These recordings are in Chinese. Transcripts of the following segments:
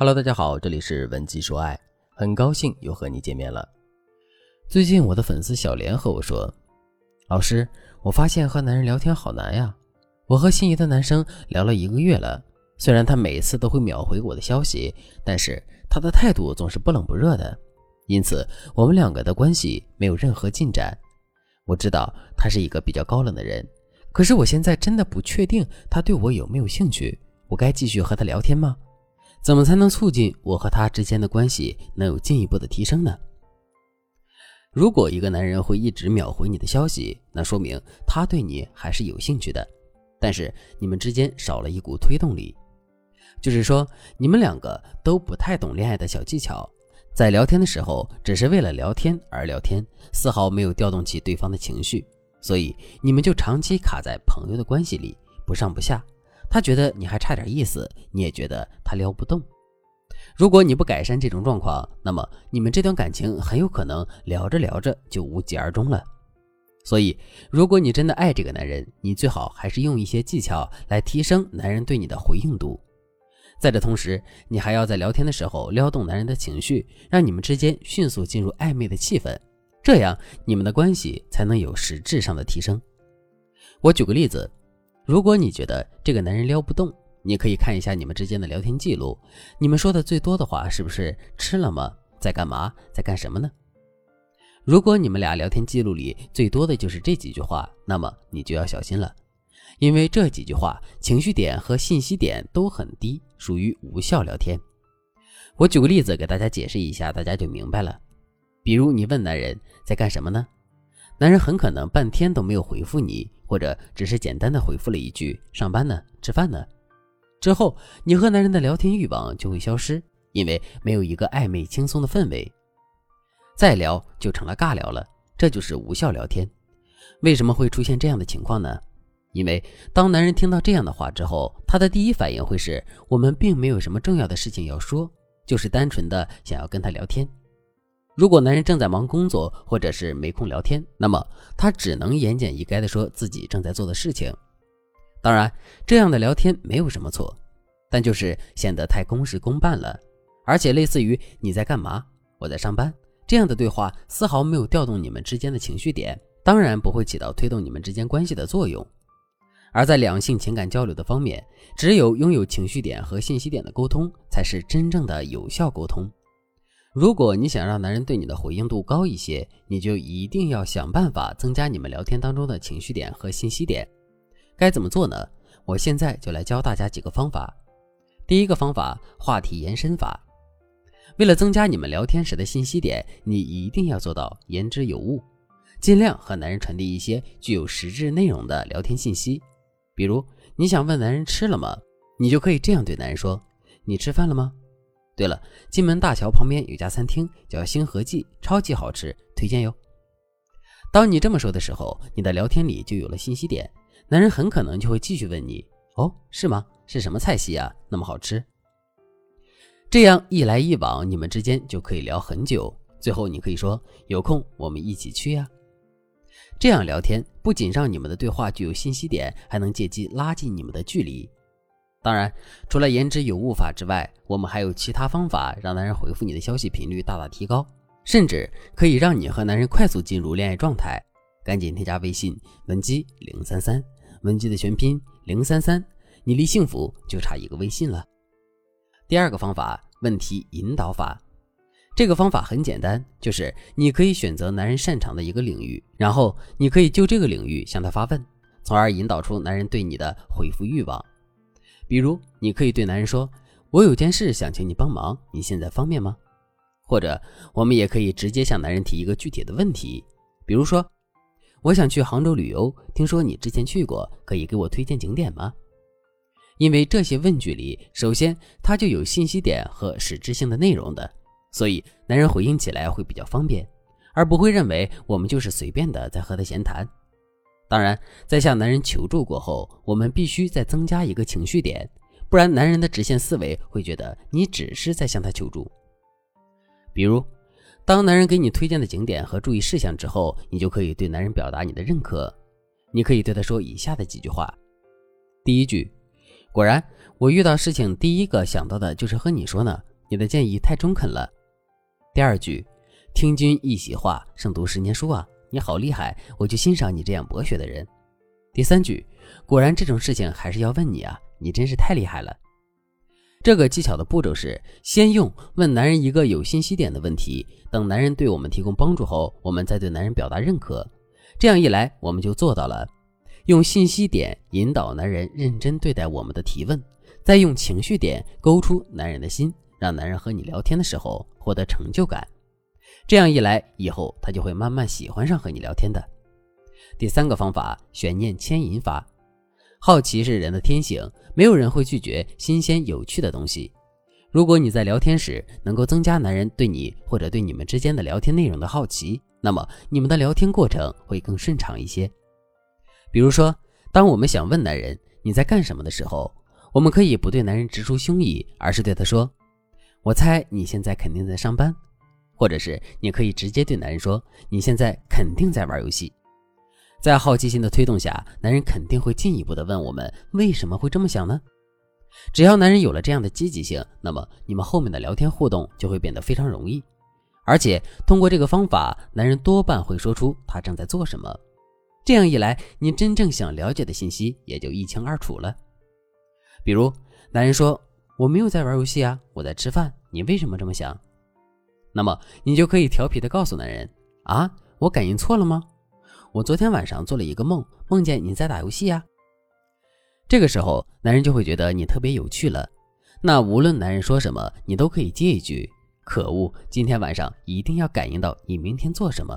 Hello，大家好，这里是文姬说爱，很高兴又和你见面了。最近我的粉丝小莲和我说：“老师，我发现和男人聊天好难呀。我和心仪的男生聊了一个月了，虽然他每次都会秒回我的消息，但是他的态度总是不冷不热的，因此我们两个的关系没有任何进展。我知道他是一个比较高冷的人，可是我现在真的不确定他对我有没有兴趣。我该继续和他聊天吗？怎么才能促进我和他之间的关系能有进一步的提升呢？”如果一个男人会一直秒回你的消息，那说明他对你还是有兴趣的，但是你们之间少了一股推动力，就是说你们两个都不太懂恋爱的小技巧，在聊天的时候只是为了聊天而聊天，丝毫没有调动起对方的情绪，所以你们就长期卡在朋友的关系里，不上不下。他觉得你还差点意思，你也觉得他撩不动。如果你不改善这种状况，那么你们这段感情很有可能聊着聊着就无疾而终了。所以，如果你真的爱这个男人，你最好还是用一些技巧来提升男人对你的回应度。在这同时，你还要在聊天的时候撩动男人的情绪，让你们之间迅速进入暧昧的气氛，这样你们的关系才能有实质上的提升。我举个例子，如果你觉得这个男人撩不动，你可以看一下你们之间的聊天记录，你们说的最多的话是不是吃了吗？在干嘛？在干什么呢？如果你们俩聊天记录里最多的就是这几句话，那么你就要小心了，因为这几句话情绪点和信息点都很低，属于无效聊天。我举个例子给大家解释一下，大家就明白了。比如你问男人在干什么呢？男人很可能半天都没有回复你，或者只是简单的回复了一句上班呢，吃饭呢。之后，你和男人的聊天欲望就会消失，因为没有一个暧昧轻松的氛围，再聊就成了尬聊了，这就是无效聊天。为什么会出现这样的情况呢？因为当男人听到这样的话之后，他的第一反应会是我们并没有什么重要的事情要说，就是单纯的想要跟他聊天。如果男人正在忙工作或者是没空聊天，那么他只能言简意赅地说自己正在做的事情。当然，这样的聊天没有什么错，但就是显得太公事公办了，而且类似于“你在干嘛？我在上班”这样的对话，丝毫没有调动你们之间的情绪点，当然不会起到推动你们之间关系的作用。而在两性情感交流的方面，只有拥有情绪点和信息点的沟通，才是真正的有效沟通。如果你想让男人对你的回应度高一些，你就一定要想办法增加你们聊天当中的情绪点和信息点。该怎么做呢？我现在就来教大家几个方法。第一个方法，话题延伸法。为了增加你们聊天时的信息点，你一定要做到言之有物，尽量和男人传递一些具有实质内容的聊天信息。比如，你想问男人吃了吗？你就可以这样对男人说：“你吃饭了吗？”对了，金门大桥旁边有家餐厅叫星河记，超级好吃，推荐哟。当你这么说的时候，你的聊天里就有了信息点。男人很可能就会继续问你：“哦，是吗？是什么菜系啊？那么好吃？”这样一来一往，你们之间就可以聊很久。最后，你可以说：“有空我们一起去呀。”这样聊天不仅让你们的对话具有信息点，还能借机拉近你们的距离。当然，除了言之有物法之外，我们还有其他方法让男人回复你的消息频率大大提高，甚至可以让你和男人快速进入恋爱状态。赶紧添加微信文姬零三三。文姬的全拼零三三，你离幸福就差一个微信了。第二个方法，问题引导法。这个方法很简单，就是你可以选择男人擅长的一个领域，然后你可以就这个领域向他发问，从而引导出男人对你的回复欲望。比如，你可以对男人说：“我有件事想请你帮忙，你现在方便吗？”或者，我们也可以直接向男人提一个具体的问题，比如说。我想去杭州旅游，听说你之前去过，可以给我推荐景点吗？因为这些问句里，首先它就有信息点和实质性的内容的，所以男人回应起来会比较方便，而不会认为我们就是随便的在和他闲谈。当然，在向男人求助过后，我们必须再增加一个情绪点，不然男人的直线思维会觉得你只是在向他求助。比如。当男人给你推荐的景点和注意事项之后，你就可以对男人表达你的认可。你可以对他说以下的几句话：第一句，果然，我遇到事情第一个想到的就是和你说呢。你的建议太中肯了。第二句，听君一席话，胜读十年书啊！你好厉害，我就欣赏你这样博学的人。第三句，果然这种事情还是要问你啊，你真是太厉害了。这个技巧的步骤是：先用问男人一个有信息点的问题，等男人对我们提供帮助后，我们再对男人表达认可。这样一来，我们就做到了用信息点引导男人认真对待我们的提问，再用情绪点勾出男人的心。让男人和你聊天的时候获得成就感，这样一来，以后他就会慢慢喜欢上和你聊天的。第三个方法，悬念牵引法。好奇是人的天性，没有人会拒绝新鲜有趣的东西。如果你在聊天时能够增加男人对你或者对你们之间的聊天内容的好奇，那么你们的聊天过程会更顺畅一些。比如说，当我们想问男人你在干什么的时候，我们可以不对男人直抒胸臆，而是对他说。我猜你现在肯定在上班，或者是你可以直接对男人说：“你现在肯定在玩游戏。”在好奇心的推动下，男人肯定会进一步的问我们为什么会这么想呢？只要男人有了这样的积极性，那么你们后面的聊天互动就会变得非常容易。而且通过这个方法，男人多半会说出他正在做什么。这样一来，你真正想了解的信息也就一清二楚了。比如，男人说。我没有在玩游戏啊，我在吃饭。你为什么这么想？那么你就可以调皮的告诉男人啊，我感应错了吗？我昨天晚上做了一个梦，梦见你在打游戏呀。这个时候，男人就会觉得你特别有趣了。那无论男人说什么，你都可以接一句：可恶，今天晚上一定要感应到你明天做什么。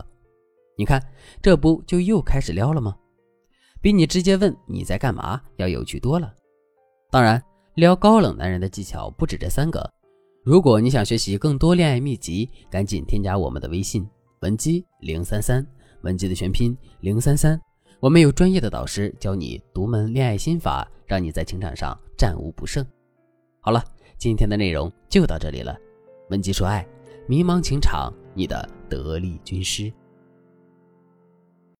你看，这不就又开始撩了吗？比你直接问你在干嘛要有趣多了。当然。撩高冷男人的技巧不止这三个。如果你想学习更多恋爱秘籍，赶紧添加我们的微信文姬零三三，文姬的全拼零三三。我们有专业的导师教你独门恋爱心法，让你在情场上战无不胜。好了，今天的内容就到这里了。文姬说爱，迷茫情场你的得力军师。